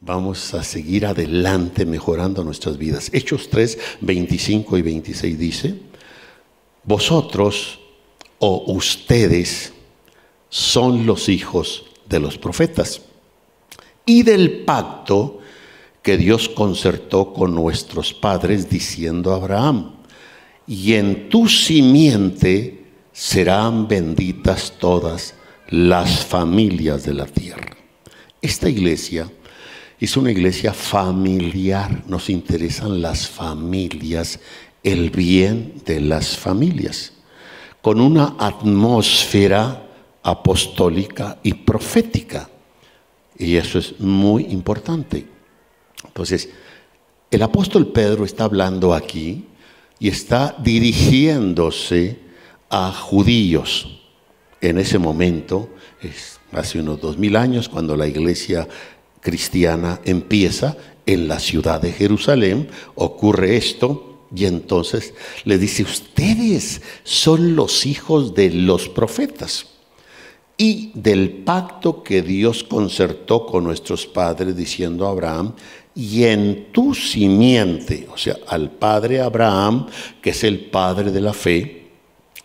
vamos a seguir adelante mejorando nuestras vidas. Hechos 3, 25 y 26 dice, vosotros o ustedes son los hijos de los profetas y del pacto que Dios concertó con nuestros padres diciendo a Abraham, y en tu simiente serán benditas todas las familias de la tierra. Esta iglesia es una iglesia familiar, nos interesan las familias, el bien de las familias, con una atmósfera apostólica y profética. Y eso es muy importante. Entonces, el apóstol Pedro está hablando aquí y está dirigiéndose a judíos. En ese momento, hace unos dos mil años, cuando la iglesia cristiana empieza en la ciudad de Jerusalén, ocurre esto, y entonces le dice, ustedes son los hijos de los profetas y del pacto que Dios concertó con nuestros padres, diciendo a Abraham, y en tu simiente, o sea, al padre Abraham, que es el padre de la fe,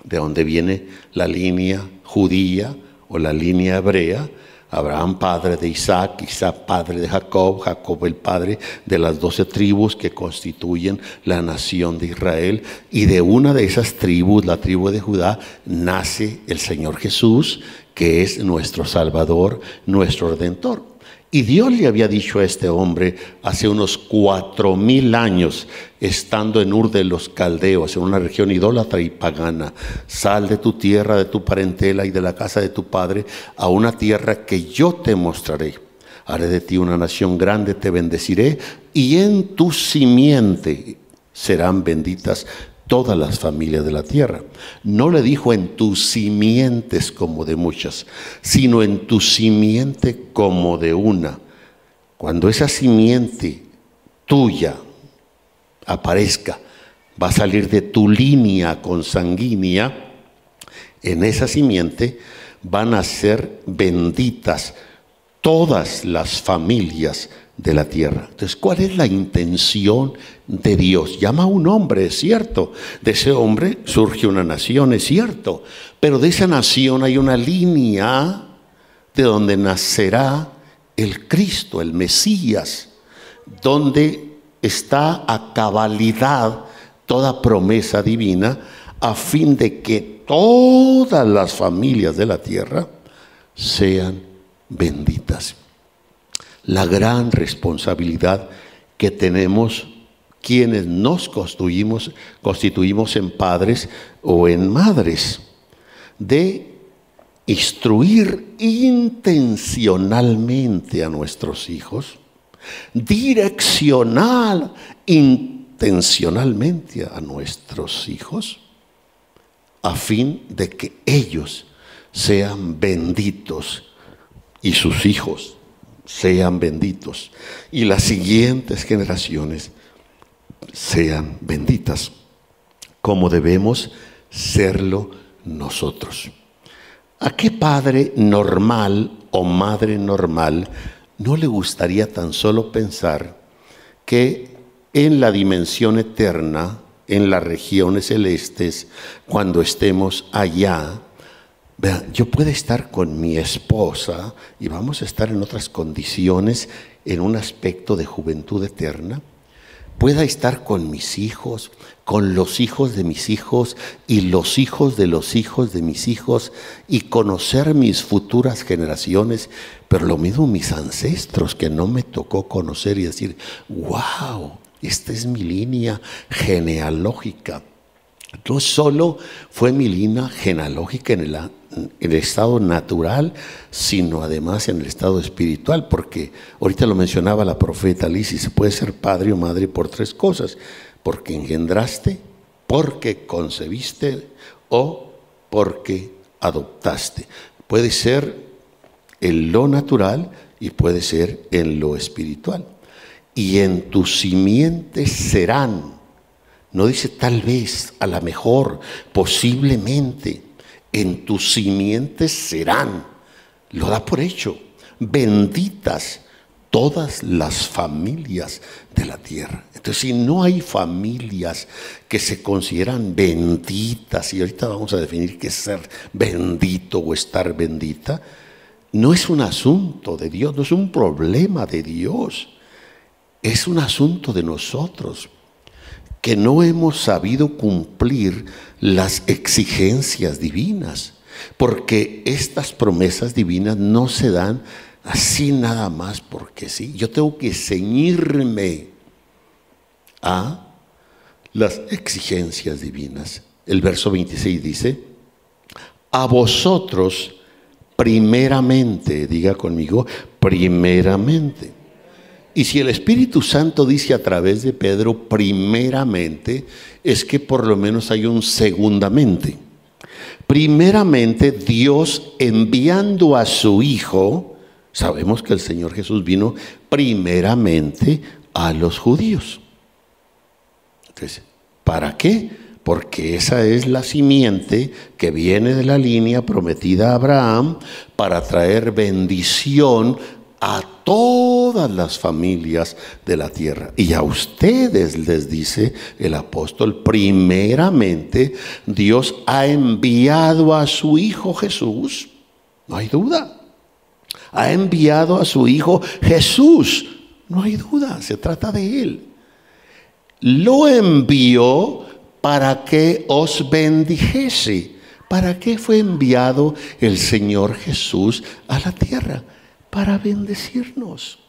de donde viene la línea judía o la línea hebrea, Abraham padre de Isaac, Isaac padre de Jacob, Jacob el padre de las doce tribus que constituyen la nación de Israel. Y de una de esas tribus, la tribu de Judá, nace el Señor Jesús, que es nuestro Salvador, nuestro Redentor. Y Dios le había dicho a este hombre hace unos cuatro mil años, estando en Ur de los Caldeos, en una región idólatra y pagana, sal de tu tierra, de tu parentela y de la casa de tu padre, a una tierra que yo te mostraré. Haré de ti una nación grande, te bendeciré, y en tu simiente serán benditas todas las familias de la tierra. No le dijo en tus simientes como de muchas, sino en tu simiente como de una. Cuando esa simiente tuya aparezca, va a salir de tu línea consanguínea, en esa simiente van a ser benditas todas las familias de la tierra. Entonces, ¿cuál es la intención de Dios? Llama a un hombre, es cierto. De ese hombre surge una nación, es cierto. Pero de esa nación hay una línea de donde nacerá el Cristo, el Mesías, donde está a cabalidad toda promesa divina a fin de que todas las familias de la tierra sean benditas la gran responsabilidad que tenemos quienes nos constituimos, constituimos en padres o en madres, de instruir intencionalmente a nuestros hijos, direccionar intencionalmente a nuestros hijos, a fin de que ellos sean benditos y sus hijos sean benditos y las siguientes generaciones sean benditas, como debemos serlo nosotros. ¿A qué padre normal o madre normal no le gustaría tan solo pensar que en la dimensión eterna, en las regiones celestes, cuando estemos allá, Vean, yo puedo estar con mi esposa y vamos a estar en otras condiciones, en un aspecto de juventud eterna. Pueda estar con mis hijos, con los hijos de mis hijos y los hijos de los hijos de mis hijos y conocer mis futuras generaciones, pero lo mismo mis ancestros que no me tocó conocer y decir, wow, esta es mi línea genealógica. No solo fue mi línea genealógica en el estado natural, sino además en el estado espiritual, porque ahorita lo mencionaba la profeta Liz, se puede ser padre o madre por tres cosas, porque engendraste, porque concebiste o porque adoptaste. Puede ser en lo natural y puede ser en lo espiritual. Y en tus simientes serán, no dice tal vez, a lo mejor, posiblemente, en tus simientes serán, lo da por hecho, benditas todas las familias de la tierra. Entonces, si no hay familias que se consideran benditas, y ahorita vamos a definir qué es ser bendito o estar bendita, no es un asunto de Dios, no es un problema de Dios, es un asunto de nosotros, que no hemos sabido cumplir las exigencias divinas, porque estas promesas divinas no se dan así nada más porque sí. Yo tengo que ceñirme a las exigencias divinas. El verso 26 dice, a vosotros primeramente, diga conmigo, primeramente. Y si el Espíritu Santo dice a través de Pedro primeramente, es que por lo menos hay un segundamente. Primeramente, Dios enviando a su Hijo, sabemos que el Señor Jesús vino primeramente a los judíos. Entonces, ¿para qué? Porque esa es la simiente que viene de la línea prometida a Abraham para traer bendición a todas las familias de la tierra. Y a ustedes les dice el apóstol, primeramente Dios ha enviado a su Hijo Jesús, no hay duda. Ha enviado a su Hijo Jesús, no hay duda, se trata de Él. Lo envió para que os bendijese. ¿Para qué fue enviado el Señor Jesús a la tierra? para bendecirnos.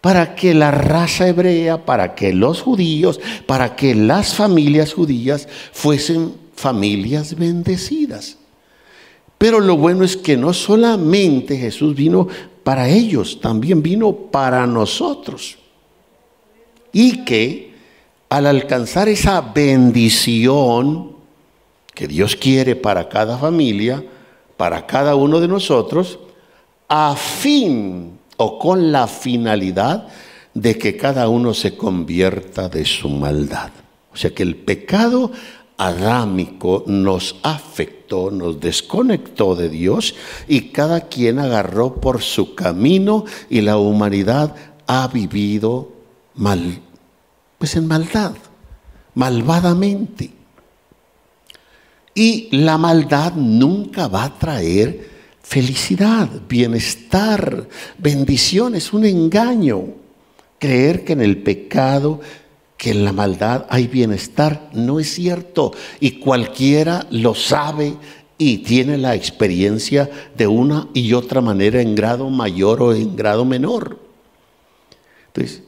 Para que la raza hebrea, para que los judíos, para que las familias judías fuesen familias bendecidas. Pero lo bueno es que no solamente Jesús vino para ellos, también vino para nosotros. Y que al alcanzar esa bendición que Dios quiere para cada familia, para cada uno de nosotros, a fin o con la finalidad de que cada uno se convierta de su maldad. O sea que el pecado adámico nos afectó, nos desconectó de Dios y cada quien agarró por su camino y la humanidad ha vivido mal, pues en maldad, malvadamente. Y la maldad nunca va a traer felicidad, bienestar, bendición, es un engaño. Creer que en el pecado, que en la maldad hay bienestar, no es cierto. Y cualquiera lo sabe y tiene la experiencia de una y otra manera en grado mayor o en grado menor. Entonces,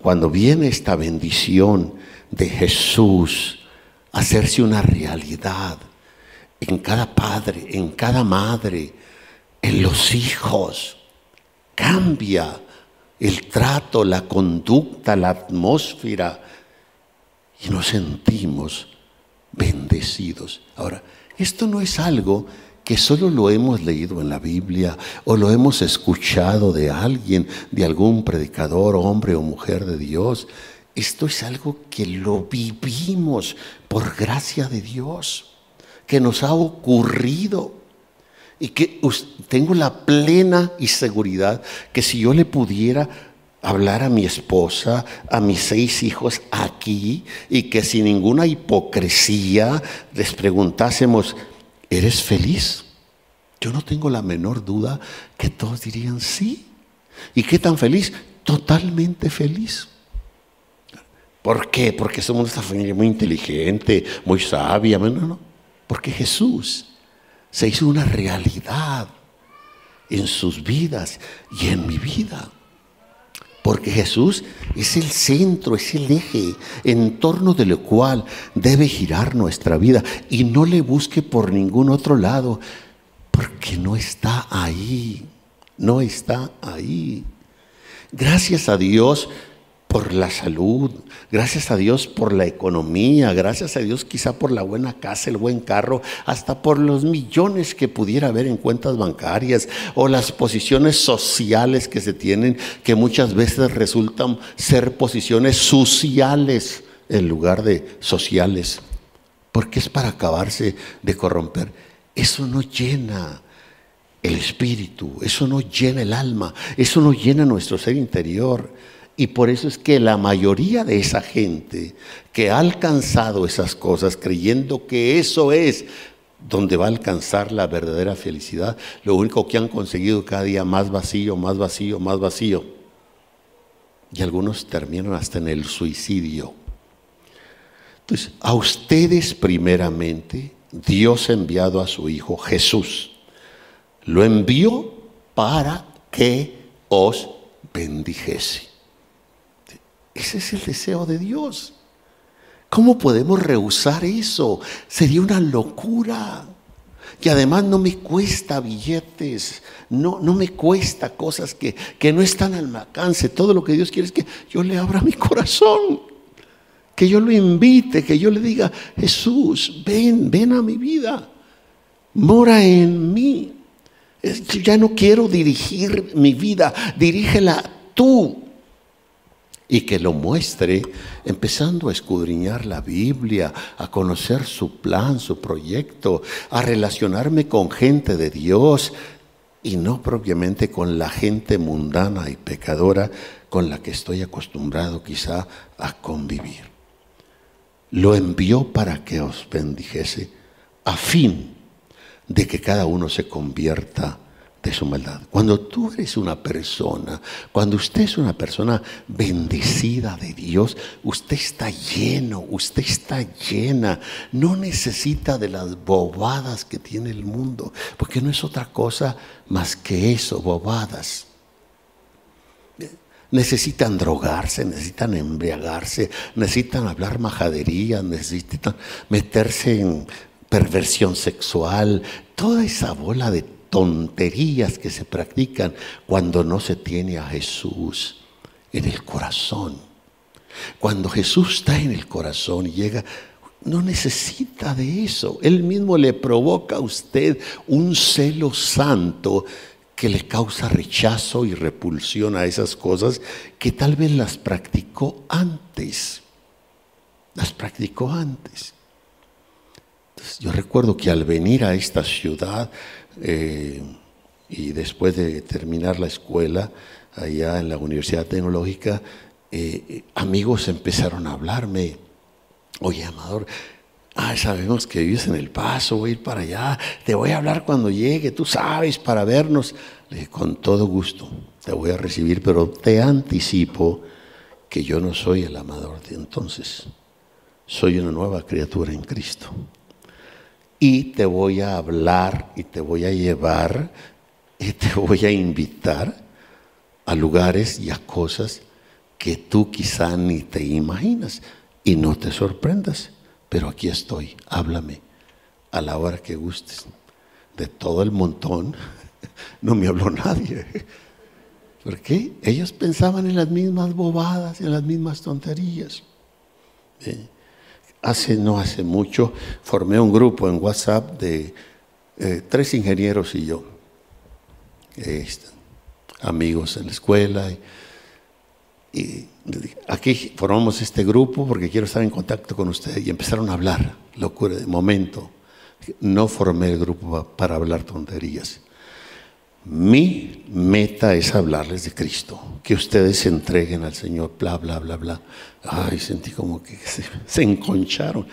cuando viene esta bendición de Jesús, hacerse una realidad, en cada padre, en cada madre, en los hijos. Cambia el trato, la conducta, la atmósfera y nos sentimos bendecidos. Ahora, esto no es algo que solo lo hemos leído en la Biblia o lo hemos escuchado de alguien, de algún predicador, hombre o mujer de Dios. Esto es algo que lo vivimos por gracia de Dios que nos ha ocurrido y que tengo la plena y seguridad que si yo le pudiera hablar a mi esposa, a mis seis hijos aquí y que sin ninguna hipocresía les preguntásemos, ¿eres feliz? Yo no tengo la menor duda que todos dirían sí. ¿Y qué tan feliz? Totalmente feliz. ¿Por qué? Porque somos una familia muy inteligente, muy sabia. No, no. Porque Jesús se hizo una realidad en sus vidas y en mi vida. Porque Jesús es el centro, es el eje en torno del cual debe girar nuestra vida. Y no le busque por ningún otro lado, porque no está ahí, no está ahí. Gracias a Dios por la salud, gracias a Dios por la economía, gracias a Dios quizá por la buena casa, el buen carro, hasta por los millones que pudiera haber en cuentas bancarias o las posiciones sociales que se tienen, que muchas veces resultan ser posiciones sociales en lugar de sociales, porque es para acabarse de corromper. Eso no llena. el espíritu, eso no llena el alma, eso no llena nuestro ser interior. Y por eso es que la mayoría de esa gente que ha alcanzado esas cosas creyendo que eso es donde va a alcanzar la verdadera felicidad, lo único que han conseguido cada día más vacío, más vacío, más vacío. Y algunos terminan hasta en el suicidio. Entonces, a ustedes primeramente, Dios ha enviado a su Hijo Jesús. Lo envió para que os bendijese. Ese es el deseo de Dios. ¿Cómo podemos rehusar eso? Sería una locura. Y además no me cuesta billetes, no, no me cuesta cosas que, que no están al alcance. Todo lo que Dios quiere es que yo le abra mi corazón, que yo lo invite, que yo le diga, Jesús, ven, ven a mi vida, mora en mí. Ya no quiero dirigir mi vida, dirígela tú y que lo muestre empezando a escudriñar la Biblia, a conocer su plan, su proyecto, a relacionarme con gente de Dios y no propiamente con la gente mundana y pecadora con la que estoy acostumbrado quizá a convivir. Lo envió para que os bendijese a fin de que cada uno se convierta de su maldad. Cuando tú eres una persona, cuando usted es una persona bendecida de Dios, usted está lleno, usted está llena, no necesita de las bobadas que tiene el mundo, porque no es otra cosa más que eso, bobadas. Necesitan drogarse, necesitan embriagarse, necesitan hablar majadería, necesitan meterse en perversión sexual, toda esa bola de tonterías que se practican cuando no se tiene a Jesús en el corazón. Cuando Jesús está en el corazón y llega, no necesita de eso. Él mismo le provoca a usted un celo santo que le causa rechazo y repulsión a esas cosas que tal vez las practicó antes. Las practicó antes. yo recuerdo que al venir a esta ciudad, eh, y después de terminar la escuela allá en la Universidad Tecnológica, eh, amigos empezaron a hablarme, oye Amador, ah, sabemos que vives en El Paso, voy a ir para allá, te voy a hablar cuando llegue, tú sabes, para vernos. Le dije, con todo gusto, te voy a recibir, pero te anticipo que yo no soy el amador de entonces, soy una nueva criatura en Cristo y te voy a hablar y te voy a llevar y te voy a invitar a lugares y a cosas que tú quizá ni te imaginas y no te sorprendas. Pero aquí estoy, háblame a la hora que gustes. De todo el montón no me habló nadie. ¿Por qué? Ellos pensaban en las mismas bobadas, en las mismas tonterías. Hace no hace mucho formé un grupo en WhatsApp de eh, tres ingenieros y yo, este, amigos en la escuela. Y, aquí formamos este grupo porque quiero estar en contacto con ustedes y empezaron a hablar, locura de momento. No formé el grupo para hablar tonterías. Mi meta es hablarles de Cristo, que ustedes se entreguen al Señor, bla, bla, bla, bla. Ay, sentí como que se, enconcharon,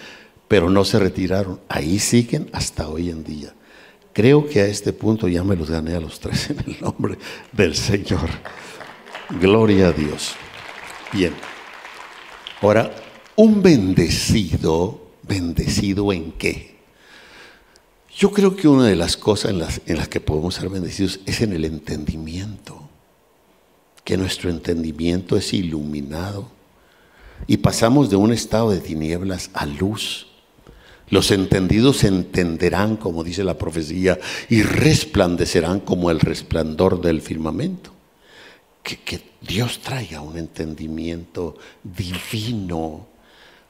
pero no se retiraron. Ahí siguen hasta hoy en día. Creo que a este punto ya me los gané a los tres en el nombre del Señor. Gloria a Dios. Bien. Ahora, un bendecido, bendecido en qué? Yo creo que una de las cosas en las, en las que podemos ser bendecidos es en el entendimiento, que nuestro entendimiento es iluminado y pasamos de un estado de tinieblas a luz. Los entendidos entenderán, como dice la profecía, y resplandecerán como el resplandor del firmamento. Que, que Dios traiga un entendimiento divino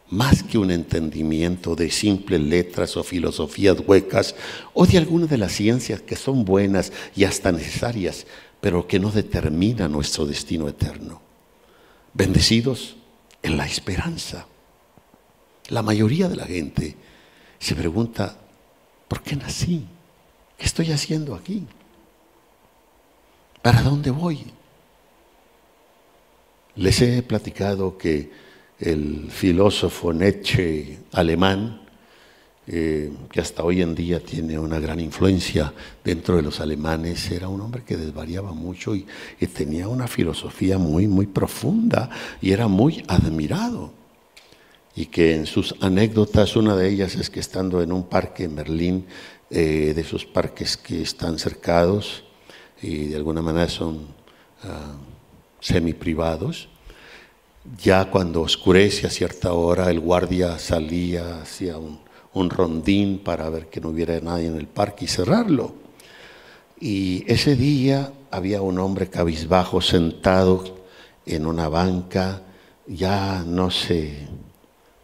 más que un entendimiento de simples letras o filosofías huecas o de algunas de las ciencias que son buenas y hasta necesarias, pero que no determinan nuestro destino eterno. Bendecidos en la esperanza. La mayoría de la gente se pregunta, ¿por qué nací? ¿Qué estoy haciendo aquí? ¿Para dónde voy? Les he platicado que el filósofo Nietzsche alemán, eh, que hasta hoy en día tiene una gran influencia dentro de los alemanes, era un hombre que desvariaba mucho y, tenía una filosofía muy, muy profunda y era muy admirado. Y que en sus anécdotas, una de ellas es que estando en un parque en Berlín, eh, de esos parques que están cercados y de alguna manera son ah, semi privados. Ya cuando oscurece a cierta hora, el guardia salía hacia un, un rondín para ver que no hubiera nadie en el parque y cerrarlo. Y ese día había un hombre cabizbajo sentado en una banca, ya no se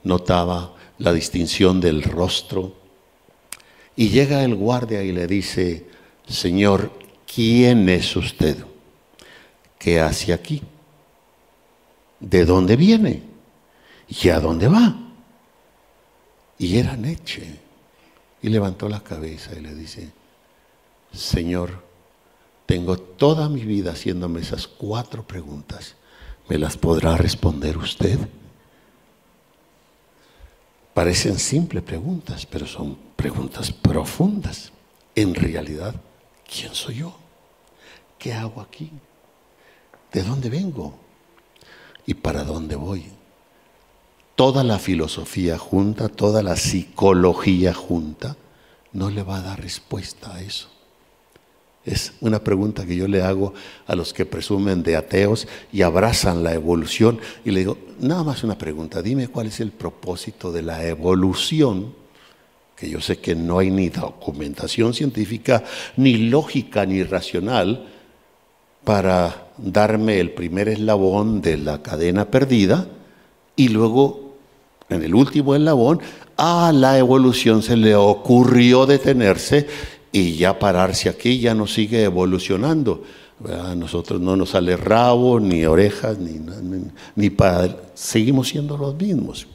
notaba la distinción del rostro y llega el guardia y le dice, Señor, ¿quién es usted? ¿Qué hace aquí? ¿De dónde viene? ¿Y a dónde va? Y era Neche. Y levantó la cabeza y le dice, Señor, tengo toda mi vida haciéndome esas cuatro preguntas. ¿Me las podrá responder usted? Parecen simples preguntas, pero son preguntas profundas. En realidad, ¿quién soy yo? ¿Qué hago aquí? ¿De dónde vengo? ¿Y para dónde voy? Toda la filosofía junta, toda la psicología junta, no le va a dar respuesta a eso. Es una pregunta que yo le hago a los que presumen de ateos y abrazan la evolución. Y le digo, nada más una pregunta, dime cuál es el propósito de la evolución, que yo sé que no hay ni documentación científica, ni lógica, ni racional, para darme el primer eslabón de la cadena perdida y luego, en el último eslabón, a la evolución se le ocurrió detenerse y ya pararse aquí ya no sigue evolucionando. A nosotros no nos sale rabo, ni orejas, ni, ni, padre. Seguimos siendo los mismos.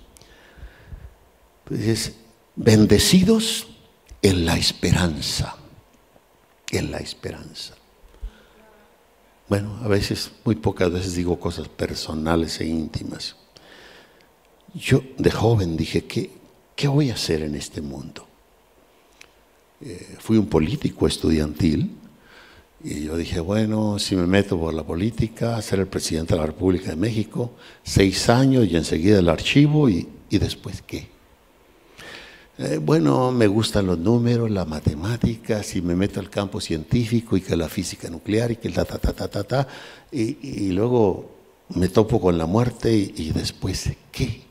Entonces, bendecidos en la esperanza. En la esperanza. Bueno, a veces, muy pocas veces digo cosas personales e íntimas. Yo de joven dije, ¿qué, qué voy a hacer en este mundo? Eh, fui un político estudiantil y yo dije, bueno, si me meto por la política, ser el presidente de la República de México, seis años y enseguida el archivo y, y después qué. Eh, bueno, me gustan los números, la matemática, si me meto al campo científico y que la física nuclear y que ta, ta, ta, ta, ta, ta, y, y luego me topo con la muerte y, y después qué.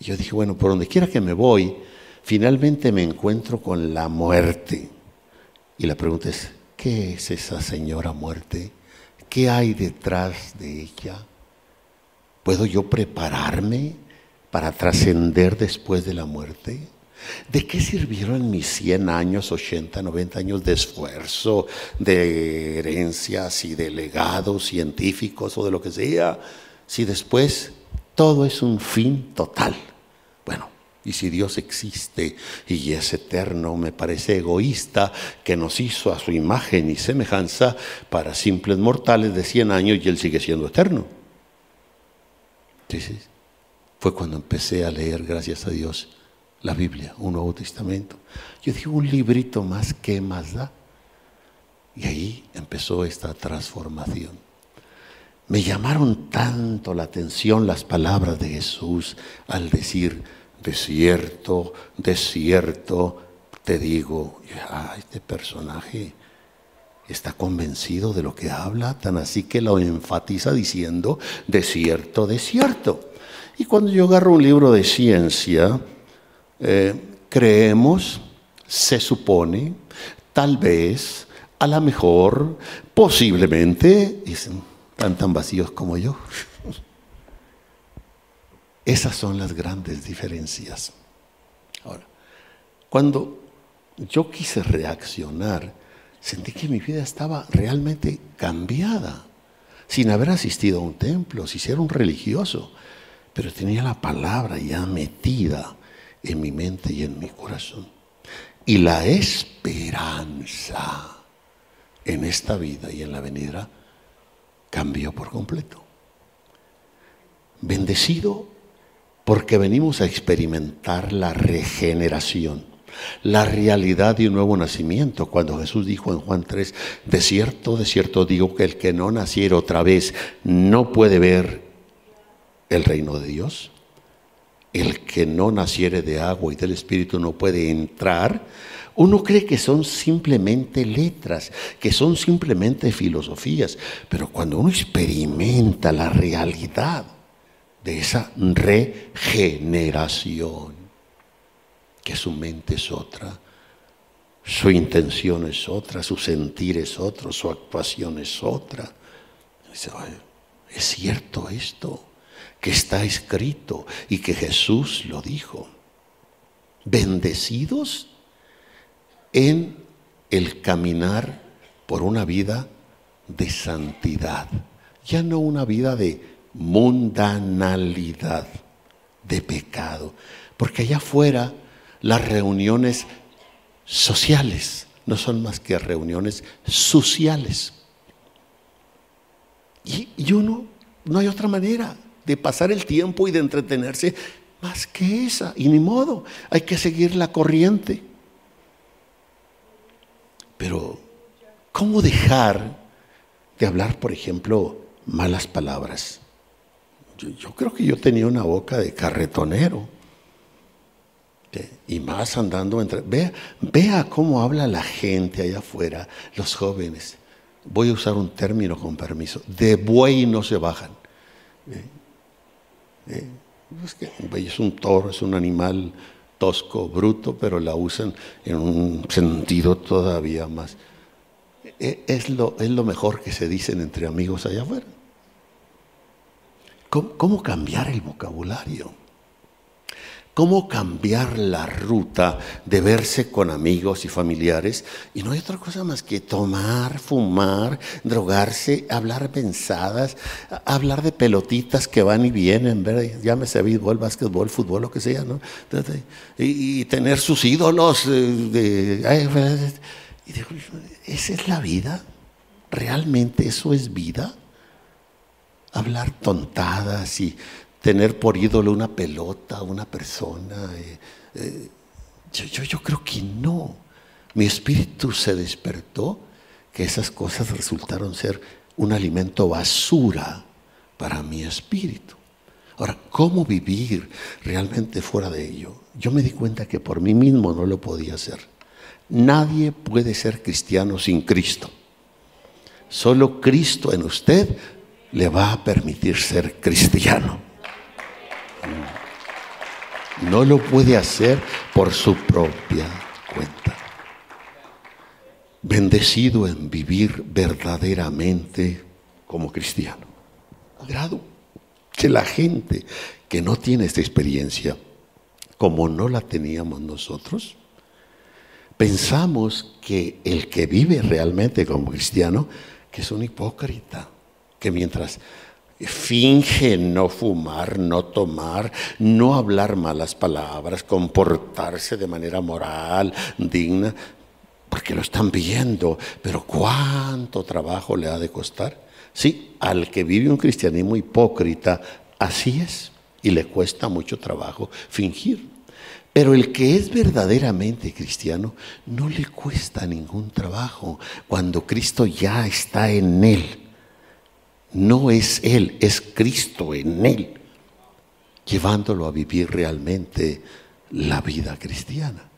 Y yo dije, bueno, por donde quiera que me voy, finalmente me encuentro con la muerte. Y la pregunta es, ¿qué es esa señora muerte? ¿Qué hay detrás de ella? ¿Puedo yo prepararme para trascender después de la muerte? ¿De qué sirvieron mis 100 años, 80, 90 años de esfuerzo, de herencias y de legados científicos o de lo que sea, si después todo es un fin total? Bueno, y si Dios existe y es eterno, me parece egoísta que nos hizo a su imagen y semejanza para simples mortales de 100 años y Él sigue siendo eterno. Entonces, fue cuando empecé a leer, gracias a Dios, la Biblia, un Nuevo Testamento. Yo dije, un librito más, ¿qué más da? Y ahí empezó esta transformación. Me llamaron tanto la atención las palabras de Jesús al decir, desierto, desierto, te digo, ah, este personaje está convencido de lo que habla, tan así que lo enfatiza diciendo, desierto, desierto. Y cuando yo agarro un libro de ciencia, eh, creemos, se supone, tal vez, a lo mejor, posiblemente, dicen, tan tan vacíos como yo. Esas son las grandes diferencias. Ahora, cuando yo quise reaccionar, sentí que mi vida estaba realmente cambiada, sin haber asistido a un templo, si era un religioso, pero tenía la palabra ya metida en mi mente y en mi corazón. Y la esperanza en esta vida y en la venidera cambió por completo. Bendecido porque venimos a experimentar la regeneración, la realidad de un nuevo nacimiento. Cuando Jesús dijo en Juan 3, de cierto, de cierto digo que el que no naciera otra vez no puede ver el reino de Dios. El que no naciere de agua y del Espíritu no puede entrar. Uno cree que son simplemente letras, que son simplemente filosofías, pero cuando uno experimenta la realidad de esa regeneración, que su mente es otra, su intención es otra, su sentir es otro, su actuación es otra. Dice, es cierto esto que está escrito y que Jesús lo dijo. Bendecidos en el caminar por una vida de santidad, ya no una vida de mundanalidad, de pecado, porque allá afuera las reuniones sociales no son más que reuniones sociales. Y, uno, no hay otra manera de pasar el tiempo y de entretenerse más que esa. Y ni modo, hay que seguir la corriente. Pero, ¿cómo dejar de hablar, por ejemplo, malas palabras? Yo, creo que yo tenía una boca de carretonero. Y más andando entre... Vea, vea cómo habla la gente allá afuera, los jóvenes. Voy a usar un término con permiso. De buey no se bajan. Eh, es que es un toro, es un animal tosco, bruto, pero la usan en un sentido todavía más. E, es lo, es lo mejor que se dicen entre amigos allá afuera. cómo cambiar el vocabulario? Cómo cambiar la ruta de verse con amigos y familiares. Y no hay otra cosa más que tomar, fumar, drogarse, hablar pensadas, hablar de pelotitas que van y vienen, ¿verdad? llámese béisbol, básquetbol, fútbol, lo que sea, ¿no? Y, tener sus ídolos. De, ¿Esa es la vida? ¿Realmente eso es vida? Hablar tontadas y tener por ídolo una pelota, una persona. Eh, eh, yo, yo, creo que no. Mi espíritu se despertó que esas cosas resultaron ser un alimento basura para mi espíritu. Ahora, ¿cómo vivir realmente fuera de ello? Yo me di cuenta que por mí mismo no lo podía hacer. Nadie puede ser cristiano sin Cristo. Solo Cristo en usted le va a permitir ser cristiano. No lo puede hacer por su propia cuenta. Bendecido en vivir verdaderamente como cristiano. Agrado que la gente que no tiene esta experiencia, como no la teníamos nosotros, pensamos que el que vive realmente como cristiano, que es un hipócrita, que mientras finge no fumar, no tomar, no hablar malas palabras, comportarse de manera moral, digna, porque lo están viendo, pero ¿cuánto trabajo le ha de costar? Sí, al que vive un cristianismo hipócrita, así es, y le cuesta mucho trabajo fingir. Pero el que es verdaderamente cristiano no le cuesta ningún trabajo cuando Cristo ya está en él no es Él, es Cristo en Él, llevándolo a vivir realmente la vida cristiana.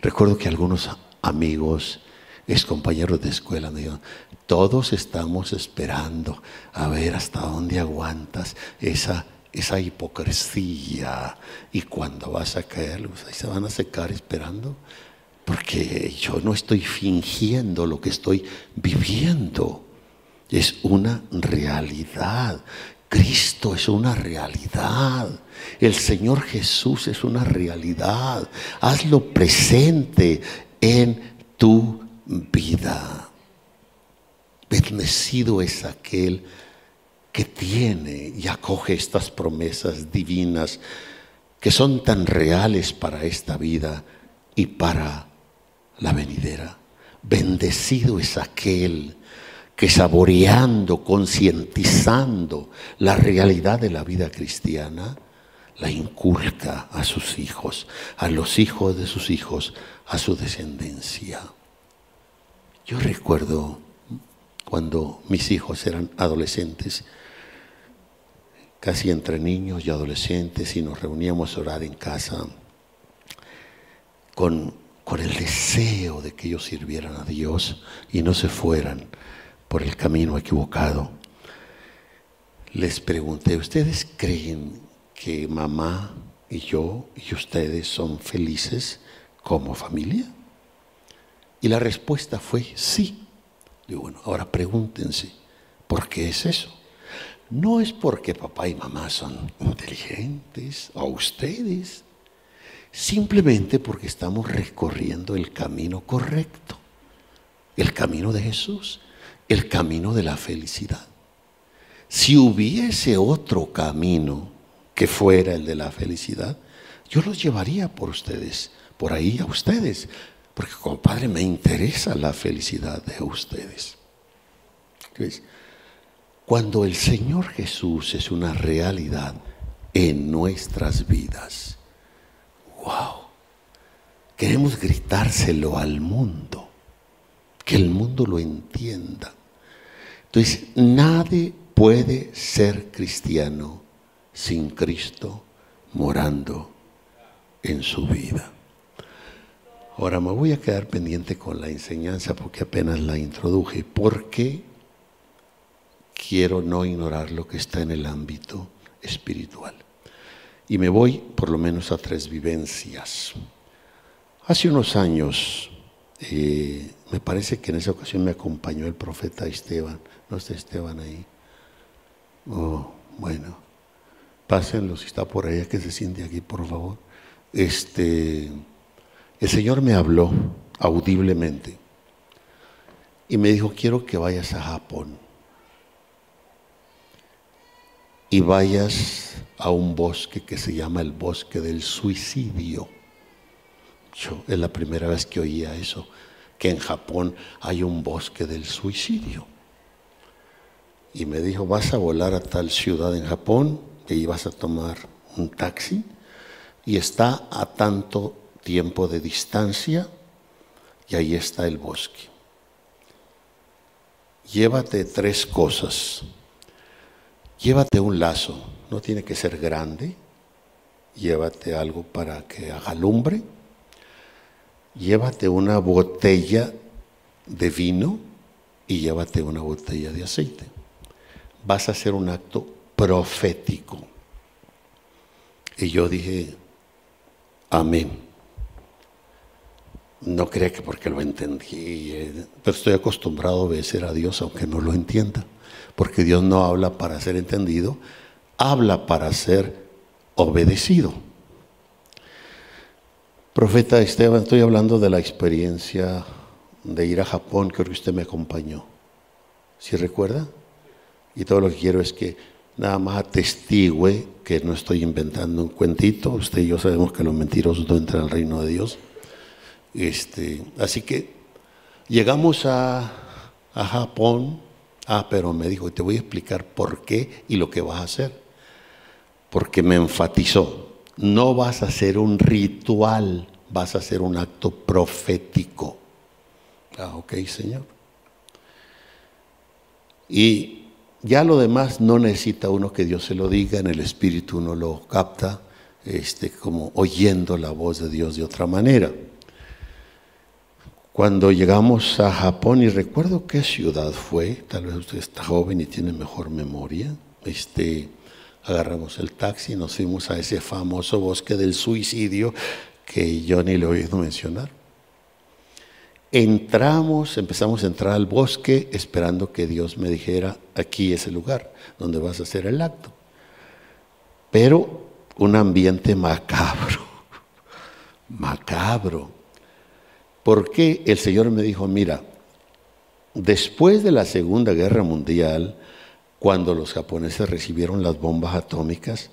Recuerdo que algunos amigos, ex compañeros de escuela, me dijeron, todos estamos esperando a ver hasta dónde aguantas esa, esa hipocresía y cuando vas a caer, ahí se van a secar esperando, porque yo no estoy fingiendo lo que estoy viviendo es una realidad. Cristo es una realidad. El Señor Jesús es una realidad. Hazlo presente en tu vida. Bendecido es aquel que tiene y acoge estas promesas divinas que son tan reales para esta vida y para la venidera. Bendecido es aquel que saboreando, concientizando la realidad de la vida cristiana, la inculca a sus hijos, a los hijos de sus hijos, a su descendencia. Yo recuerdo cuando mis hijos eran adolescentes, casi entre niños y adolescentes, y nos reuníamos a orar en casa con, con el deseo de que ellos sirvieran a Dios y no se fueran por el camino equivocado. Les pregunté, ¿ustedes creen que mamá y yo y ustedes son felices como familia? Y la respuesta fue sí. Bueno, ahora pregúntense, ¿por qué es eso? No es porque papá y mamá son inteligentes o ustedes, simplemente porque estamos recorriendo el camino correcto, el camino de Jesús, el camino de la felicidad. Si hubiese otro camino que fuera el de la felicidad, yo los llevaría por ustedes, por ahí a ustedes, porque como padre me interesa la felicidad de ustedes. Cuando el Señor Jesús es una realidad en nuestras vidas, wow, queremos gritárselo al mundo, que el mundo lo entienda. Entonces, nadie puede ser cristiano sin Cristo morando en su vida. Ahora me voy a quedar pendiente con la enseñanza porque apenas la introduje. porque quiero no ignorar lo que está en el ámbito espiritual? Y me voy por lo menos a tres vivencias. Hace unos años, eh, me parece que en esa ocasión me acompañó el profeta Esteban. ¿No está Esteban ahí? Oh, bueno. Pásenlo si está por allá, que se siente aquí, por favor. Este, el Señor me habló audiblemente y me dijo, quiero que vayas a Japón y vayas a un bosque que se llama el bosque del suicidio. Yo es la primera vez que oía eso, que en Japón hay un bosque del suicidio. Y me dijo, vas a volar a tal ciudad en Japón que ibas a tomar un taxi y está a tanto tiempo de distancia y ahí está el bosque. Llévate tres cosas. Llévate un lazo, no tiene que ser grande. Llévate algo para que haga lumbre. Llévate una botella de vino y llévate una botella de aceite. Vas a hacer un acto profético. Y yo dije, amén. No creo que porque lo entendí, eh, pero estoy acostumbrado a obedecer a Dios aunque no lo entienda, porque Dios no habla para ser entendido, habla para ser obedecido. Profeta Esteban, estoy hablando de la experiencia de ir a Japón, creo que usted me acompañó. ¿Sí recuerda? Y todo lo que quiero es que nada más atestigue que no estoy inventando un cuentito. Usted y yo sabemos que los mentirosos no entran al reino de Dios. Este, así que llegamos a, a Japón. Ah, pero me dijo, te voy a explicar por qué y lo que vas a hacer. Porque me enfatizó, no vas a hacer un ritual, vas a hacer un acto profético. Ah, ok, Señor. Y ya lo demás no necesita uno que Dios se lo diga, en el espíritu uno lo capta, este, como oyendo la voz de Dios de otra manera. Cuando llegamos a Japón, y recuerdo qué ciudad fue, tal vez usted está joven y tiene mejor memoria, este, agarramos el taxi y nos fuimos a ese famoso bosque del suicidio que yo ni le he oído mencionar. Entramos, empezamos a entrar al bosque esperando que Dios me dijera, aquí es el lugar donde vas a hacer el acto. Pero un ambiente macabro, macabro. Porque el Señor me dijo, mira, después de la Segunda Guerra Mundial, cuando los japoneses recibieron las bombas atómicas,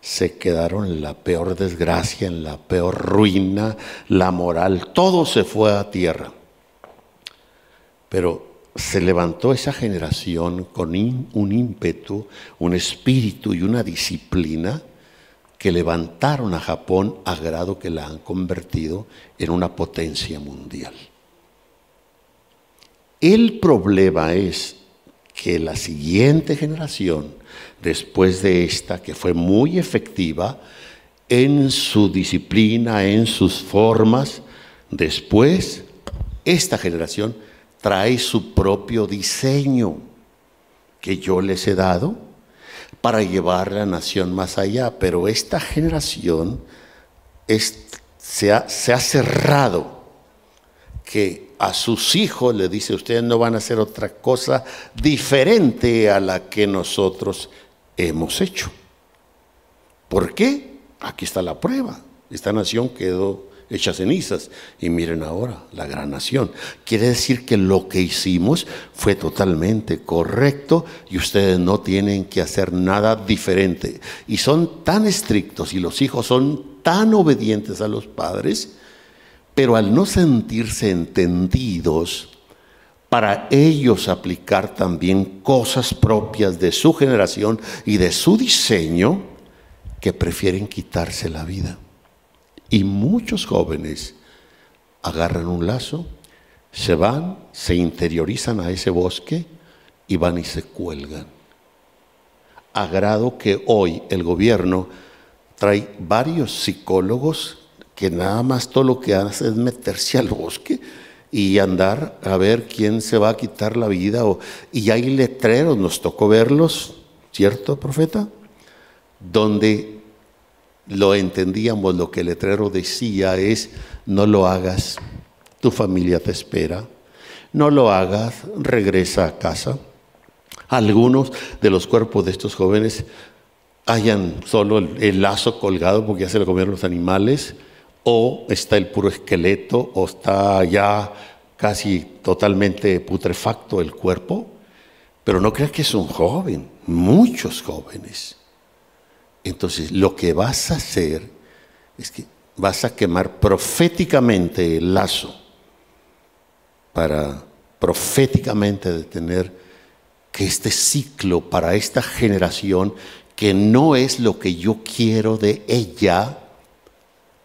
se quedaron en la peor desgracia, en la peor ruina, la moral, todo se fue a tierra. Pero se levantó esa generación con un ímpetu, un espíritu y una disciplina que levantaron a Japón a grado que la han convertido en una potencia mundial. El problema es que la siguiente generación, después de esta, que fue muy efectiva en su disciplina, en sus formas, después, esta generación trae su propio diseño que yo les he dado para llevar la nación más allá. Pero esta generación se, ha, se ha cerrado que a sus hijos le dice, ustedes no van a hacer otra cosa diferente a la que nosotros hemos hecho. ¿Por qué? Aquí está la prueba. Esta nación quedó hecha cenizas. Y miren ahora, la gran nación. Quiere decir que lo que hicimos fue totalmente correcto y ustedes no tienen que hacer nada diferente. Y son tan estrictos y los hijos son tan obedientes a los padres, pero al no sentirse entendidos, para ellos aplicar también cosas propias de su generación y de su diseño, que prefieren quitarse la vida. Y muchos jóvenes agarran un lazo, se van, se interiorizan a ese bosque y van y se cuelgan. A grado que hoy el gobierno trae varios psicólogos que nada más todo lo que hacen es meterse al bosque y andar a ver quién se va a quitar la vida. Y hay letreros, nos tocó verlos, ¿cierto, profeta? Donde lo entendíamos, lo que el letrero decía es, no lo hagas, tu familia te espera, no lo hagas, regresa a casa. Algunos de los cuerpos de estos jóvenes hayan solo el, lazo colgado porque ya se lo comieron los animales, o está el puro esqueleto, o está ya casi totalmente putrefacto el cuerpo, pero no creas que es un joven, muchos jóvenes entonces, lo que vas a hacer es que vas a quemar proféticamente el lazo para proféticamente detener que este ciclo para esta generación, que no es lo que yo quiero de ella,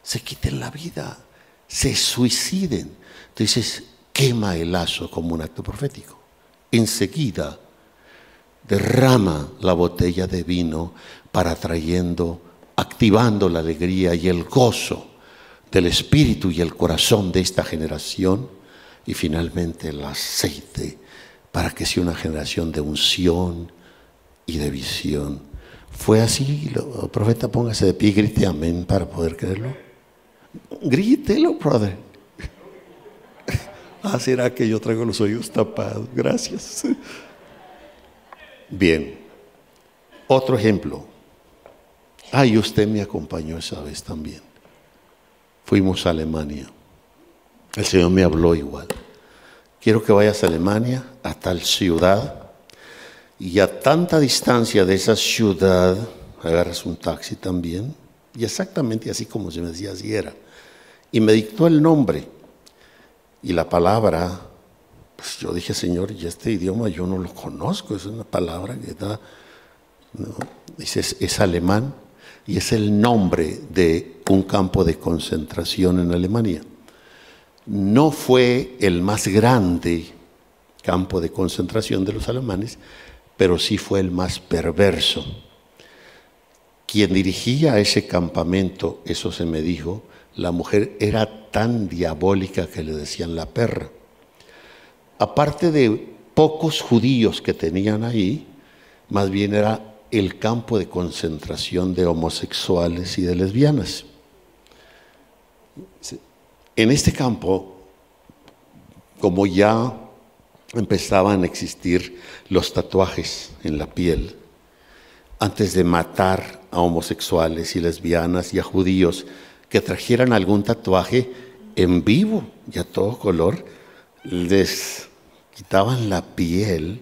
se quiten la vida, se suiciden. Entonces, quema el lazo como un acto profético. Enseguida derrama la botella de vino para trayendo, activando la alegría y el gozo del espíritu y el corazón de esta generación y finalmente el aceite para que sea una generación de unción y de visión. Fue así, el profeta póngase de pie y grite amén para poder creerlo. Grítelo, brother. Ah, será que yo traigo los oídos tapados. Gracias. Bien. Otro ejemplo. Ay, usted me acompañó esa vez también. Fuimos a Alemania. El Señor me habló igual. Quiero que vayas a Alemania, a tal ciudad, y a tanta distancia de esa ciudad, agarras un taxi también, y exactamente así como se me decía, así era. Y me dictó el nombre y la palabra. Pues yo dije, Señor, y este idioma yo no lo conozco, es una palabra que da, dice, es alemán y es el nombre de un campo de concentración en Alemania. No fue el más grande campo de concentración de los alemanes, pero sí fue el más perverso. Quien dirigía ese campamento, eso se me dijo, la mujer era tan diabólica que le decían la perra. Aparte de pocos judíos que tenían ahí, más bien era el campo de concentración de homosexuales y de lesbianas. En este campo, como ya empezaban a existir los tatuajes en la piel, antes de matar a homosexuales y lesbianas y a judíos que trajeran algún tatuaje en vivo y a todo color, les quitaban la piel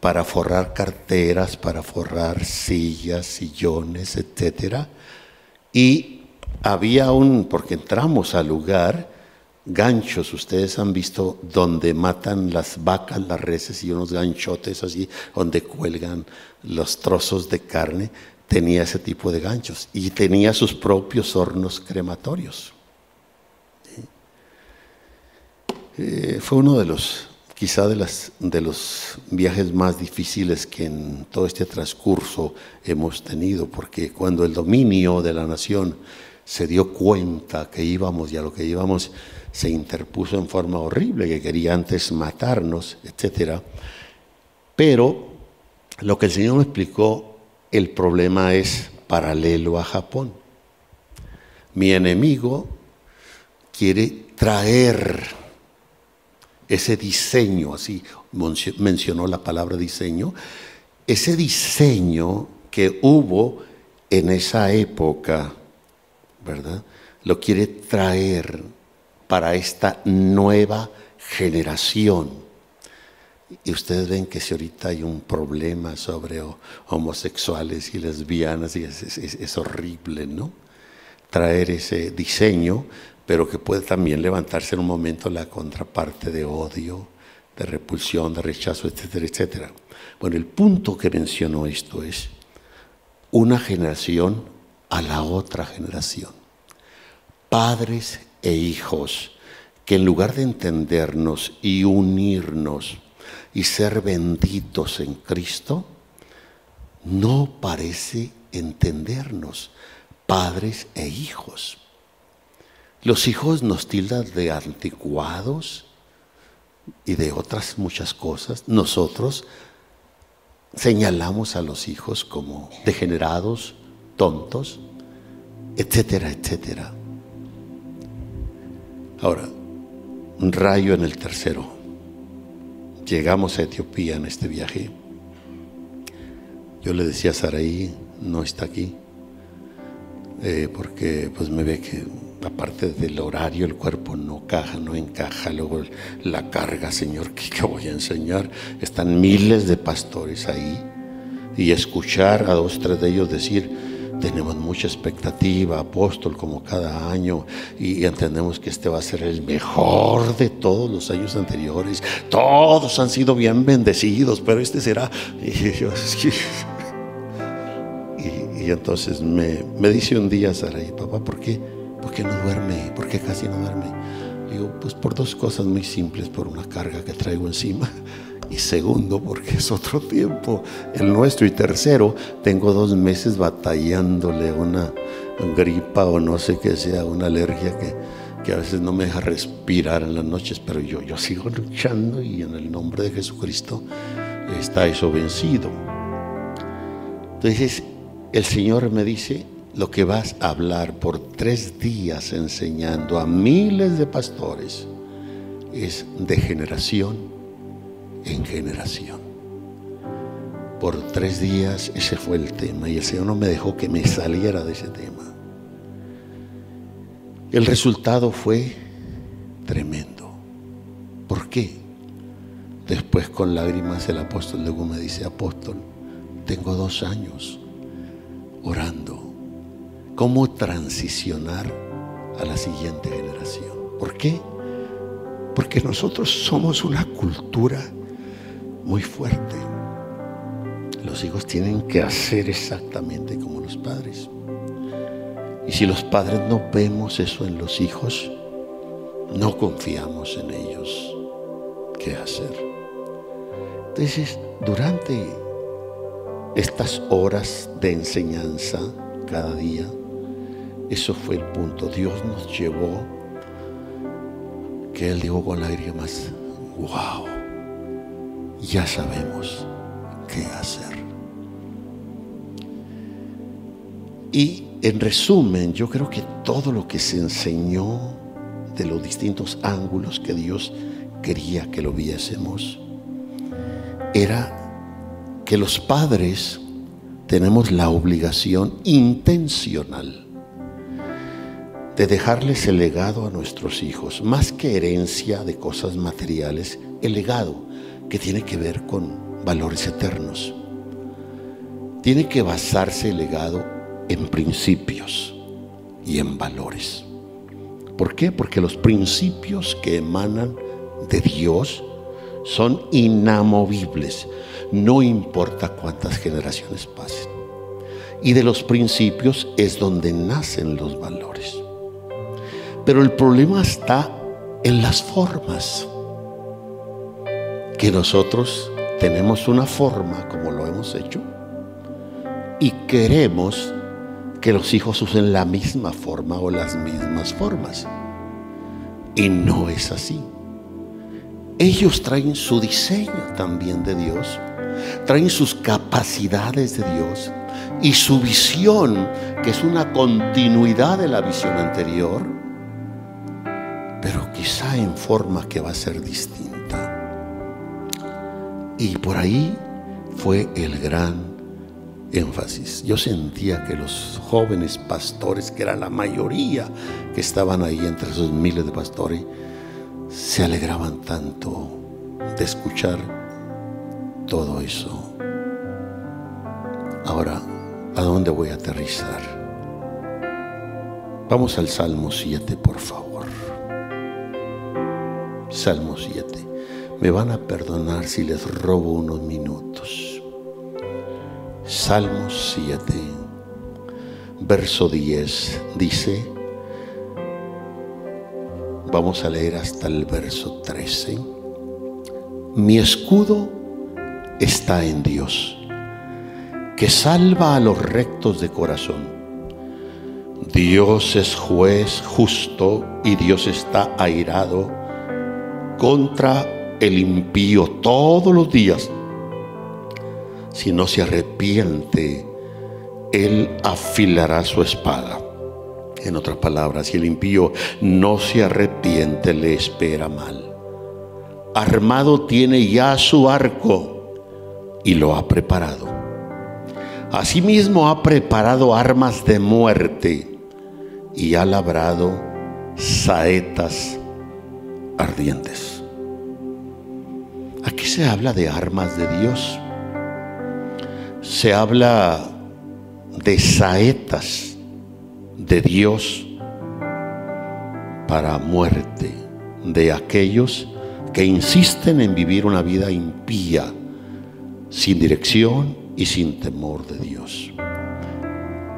para forrar carteras, para forrar sillas, sillones, etc. Y había un, porque entramos al lugar, ganchos, ustedes han visto donde matan las vacas, las reses y unos ganchotes así, donde cuelgan los trozos de carne, tenía ese tipo de ganchos y tenía sus propios hornos crematorios. Eh, fue uno de los, quizá de, las, de los viajes más difíciles que en todo este transcurso hemos tenido, porque cuando el dominio de la nación se dio cuenta que íbamos y a lo que íbamos, se interpuso en forma horrible, que quería antes matarnos, etc. Pero lo que el Señor me explicó, el problema es paralelo a Japón. Mi enemigo quiere traer ese diseño, así mencionó la palabra diseño, ese diseño que hubo en esa época, ¿verdad? Lo quiere traer para esta nueva generación. Y ustedes ven que si ahorita hay un problema sobre homosexuales y lesbianas, y es, horrible, ¿no? Traer ese diseño, pero que puede también levantarse en un momento la contraparte de odio, de repulsión, de rechazo, etcétera, etcétera. Bueno, el punto que mencionó esto es una generación a la otra generación. Padres e hijos, que en lugar de entendernos y unirnos y ser benditos en Cristo, no parece entendernos, padres e hijos. Los hijos nos tildan de anticuados y de otras muchas cosas. Nosotros señalamos a los hijos como degenerados, tontos, etcétera, etcétera. Ahora, un rayo en el tercero. Llegamos a Etiopía en este viaje. Yo le decía a Saraí, no está aquí, eh, porque pues me ve que aparte del horario el cuerpo no caja, no encaja, luego la carga, Señor, ¿qué, qué voy a enseñar? Están miles de pastores ahí y escuchar a dos, tres de ellos decir, tenemos mucha expectativa, apóstol, como cada año, y entendemos que este va a ser el mejor de todos los años anteriores. Todos han sido bien bendecidos, pero este será. Y, entonces me, dice un día Saray, papá, ¿por qué, ¿por qué no duerme? ¿Por qué casi no duerme? Digo, pues por dos cosas muy simples, por una carga que traigo encima y segundo, porque es otro tiempo, el nuestro. Y tercero, tengo dos meses batallándole una gripa o no sé qué sea, una alergia que, que a veces no me deja respirar en las noches, pero yo, yo sigo luchando y en el nombre de Jesucristo está eso vencido. Entonces, el Señor me dice, lo que vas a hablar por tres días enseñando a miles de pastores es de generación en generación. Por tres días ese fue el tema y el Señor no me dejó que me saliera de ese tema. El resultado fue tremendo. ¿Por qué? Después con lágrimas el apóstol luego me dice, apóstol, tengo dos años orando. ¿Cómo transicionar a la siguiente generación? ¿Por qué? Porque nosotros somos una cultura muy fuerte. Los hijos tienen que hacer exactamente como los padres. Y si los padres no vemos eso en los hijos, no confiamos en ellos qué hacer. Entonces, durante estas horas de enseñanza cada día, eso fue el punto. Dios nos llevó, que Él dijo con lágrimas, wow ya sabemos qué hacer. Y en resumen, yo creo que todo lo que se enseñó de los distintos ángulos que Dios quería que lo viésemos, era que los padres tenemos la obligación intencional de dejarles el legado a nuestros hijos, más que herencia de cosas materiales, el legado que tiene que ver con valores eternos. Tiene que basarse el legado en principios y en valores. ¿Por qué? Porque los principios que emanan de Dios son inamovibles, no importa cuántas generaciones pasen. Y de los principios es donde nacen los valores. Pero el problema está en las formas. Que nosotros tenemos una forma como lo hemos hecho y queremos que los hijos usen la misma forma o las mismas formas. Y no es así. Ellos traen su diseño también de Dios, traen sus capacidades de Dios y su visión, que es una continuidad de la visión anterior, quizá en forma que va a ser distinta. Y por ahí fue el gran énfasis. Yo sentía que los jóvenes pastores, que era la mayoría que estaban ahí entre esos miles de pastores, se alegraban tanto de escuchar todo eso. Ahora, ¿a dónde voy a aterrizar? Vamos al Salmo 7, por favor. Salmo 7. Me van a perdonar si les robo unos minutos. Salmo 7, verso 10 dice, vamos a leer hasta el verso 13, mi escudo está en Dios, que salva a los rectos de corazón. Dios es juez justo y Dios está airado contra el impío todos los días si no se arrepiente, Él afilará su espada. En otras palabras, si el impío no se arrepiente, le espera mal. Armado tiene ya su arco y lo ha preparado. Asimismo ha preparado armas de muerte y ha labrado saetas ardientes. Aquí se habla de armas de Dios se habla de saetas de Dios para muerte de aquellos que insisten en vivir una vida impía, sin dirección y sin temor de Dios.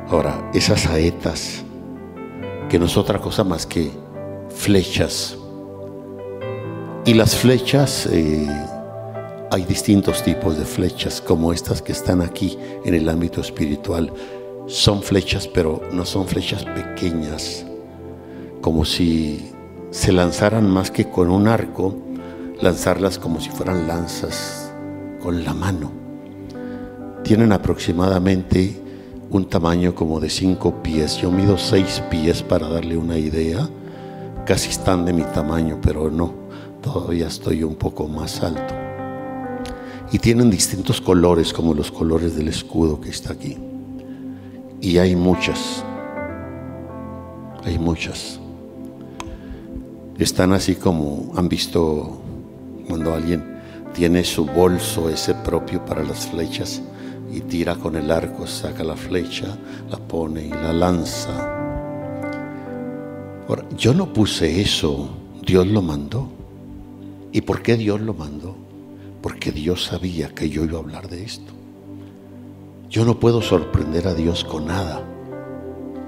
Ahora, esas saetas, que no es otra cosa más que flechas, y las flechas eh, hay distintos tipos de flechas, como estas que están aquí en el ámbito espiritual. Son flechas, pero no son flechas pequeñas, como si se lanzaran más que con un arco, lanzarlas como si fueran lanzas con la mano. Tienen aproximadamente un tamaño como de cinco pies. Yo mido seis pies para darle una idea. Casi están de mi tamaño, pero no, todavía estoy un poco más alto y tienen distintos colores como los colores del escudo que está aquí. Y hay muchas, hay muchas. Están así como han visto cuando alguien tiene su bolso ese propio para las flechas y tira con el arco, saca la flecha, la pone y la lanza. Ahora, yo no puse eso, Dios lo mandó. ¿Y por qué Dios lo mandó? porque Dios sabía que yo iba a hablar de esto. Yo no puedo sorprender a Dios con nada.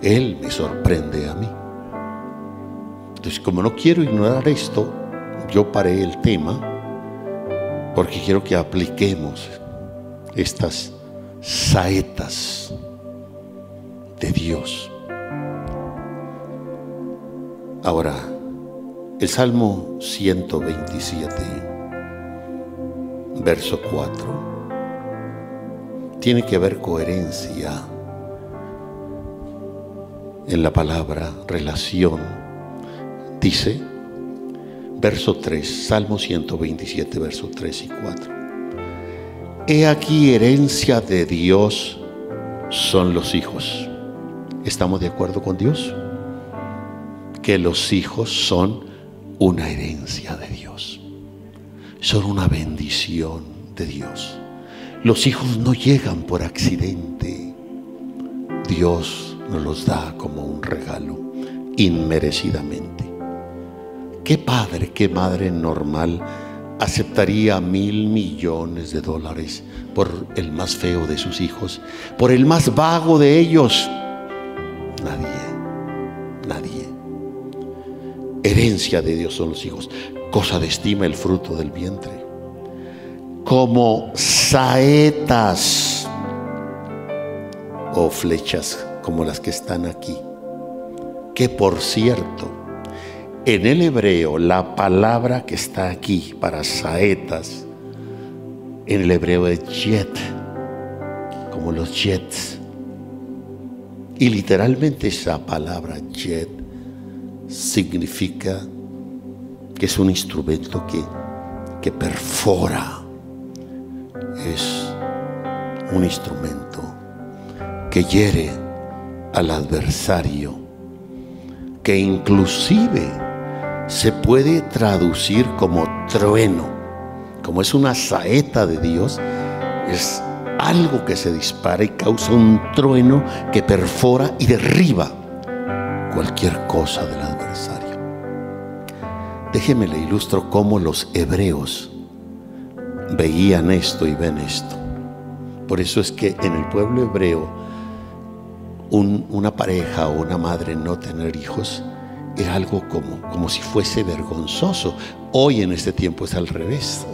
Él me sorprende a mí. Entonces, como no quiero ignorar esto, yo paré el tema porque quiero que apliquemos estas saetas de Dios. Ahora, el Salmo 127 verso 4. Tiene que haber coherencia en la palabra relación. Dice, verso 3, Salmo 127, verso 3 y 4. He aquí herencia de Dios son los hijos. ¿Estamos de acuerdo con Dios? Que los hijos son una herencia de Dios son una bendición de Dios. Los hijos no llegan por accidente. Dios nos los da como un regalo. inmerecidamente. ¿Qué padre, qué madre normal aceptaría mil millones de dólares por el más feo de sus hijos, por el más vago de ellos? Nadie, Herencia de Dios son los hijos, cosa de estima el fruto del vientre. Como saetas o flechas como las que están aquí. Que por cierto, en el hebreo, la palabra que está aquí para saetas, en el hebreo es jet, como los jets. Y literalmente esa palabra jet significa que es un instrumento que, que perfora. Es un instrumento que hiere al adversario, que inclusive se puede traducir como trueno, como es una saeta de Dios, es algo que se dispara y causa un trueno que perfora y derriba cualquier cosa del adversario. Déjeme le ilustro cómo los hebreos veían esto y ven esto. Por eso es que en el pueblo hebreo una pareja o una madre no tener hijos era algo como, como si fuese vergonzoso. Hoy en este tiempo es al revés.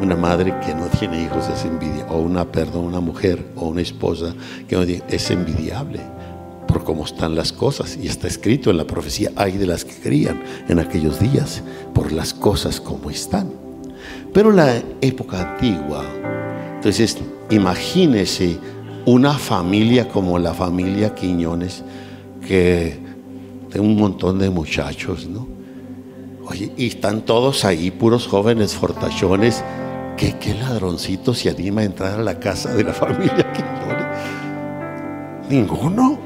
Una madre que no tiene hijos es envidia, o una, perdón, una mujer o una esposa que no tiene, es envidiable por cómo están las cosas. Y está escrito en la profecía, hay de las que crían en aquellos días, por las cosas como están. Pero la época antigua, entonces imagínese una familia como la familia Quiñones, que un montón de muchachos, ¿no? Oye, y están todos ahí, puros jóvenes fortachones. ¿Qué, qué ladroncito se anima a entrar a la casa de la familia Quiñones? Ninguno.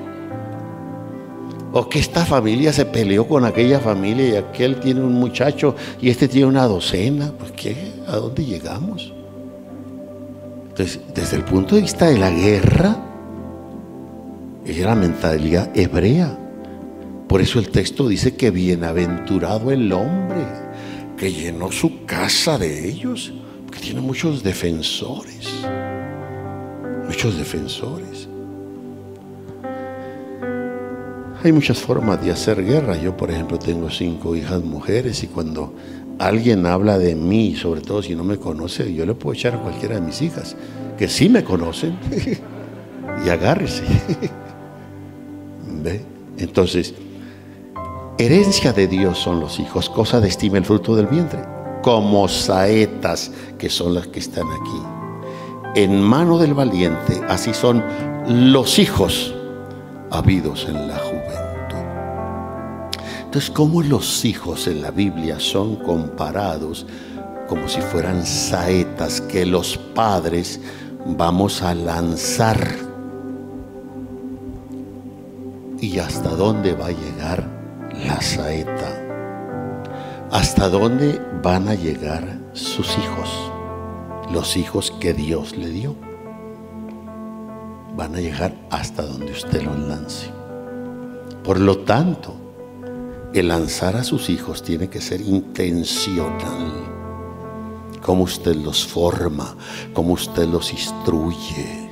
O que esta familia se peleó con aquella familia y aquel tiene un muchacho y este tiene una docena. Pues qué, ¿a dónde llegamos? Entonces, desde el punto de vista de la guerra, era la mentalidad hebrea. Por eso el texto dice que bienaventurado el hombre que llenó su casa de ellos, que tiene muchos defensores, muchos defensores. Hay muchas formas de hacer guerra. Yo, por ejemplo, tengo cinco hijas mujeres y cuando alguien habla de mí, sobre todo si no me conoce, yo le puedo echar a cualquiera de mis hijas, que sí me conocen, y agárrese. ¿Ve? Entonces, Herencia de Dios son los hijos, cosa de estima el fruto del vientre, como saetas que son las que están aquí. En mano del valiente, así son los hijos habidos en la. Entonces, ¿cómo los hijos en la Biblia son comparados como si fueran saetas que los padres vamos a lanzar? ¿Y hasta dónde va a llegar? la saeta. ¿Hasta dónde van a llegar sus hijos? Los hijos que Dios le dio. Van a llegar hasta donde usted los lance. Por lo tanto, el lanzar a sus hijos tiene que ser intencional. Cómo usted los forma, cómo usted los instruye.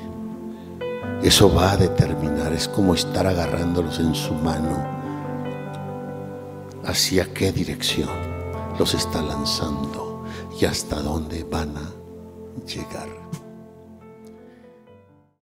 Eso va a determinar, es como estar agarrándolos en su mano hacia qué dirección los está lanzando y hasta dónde van a llegar.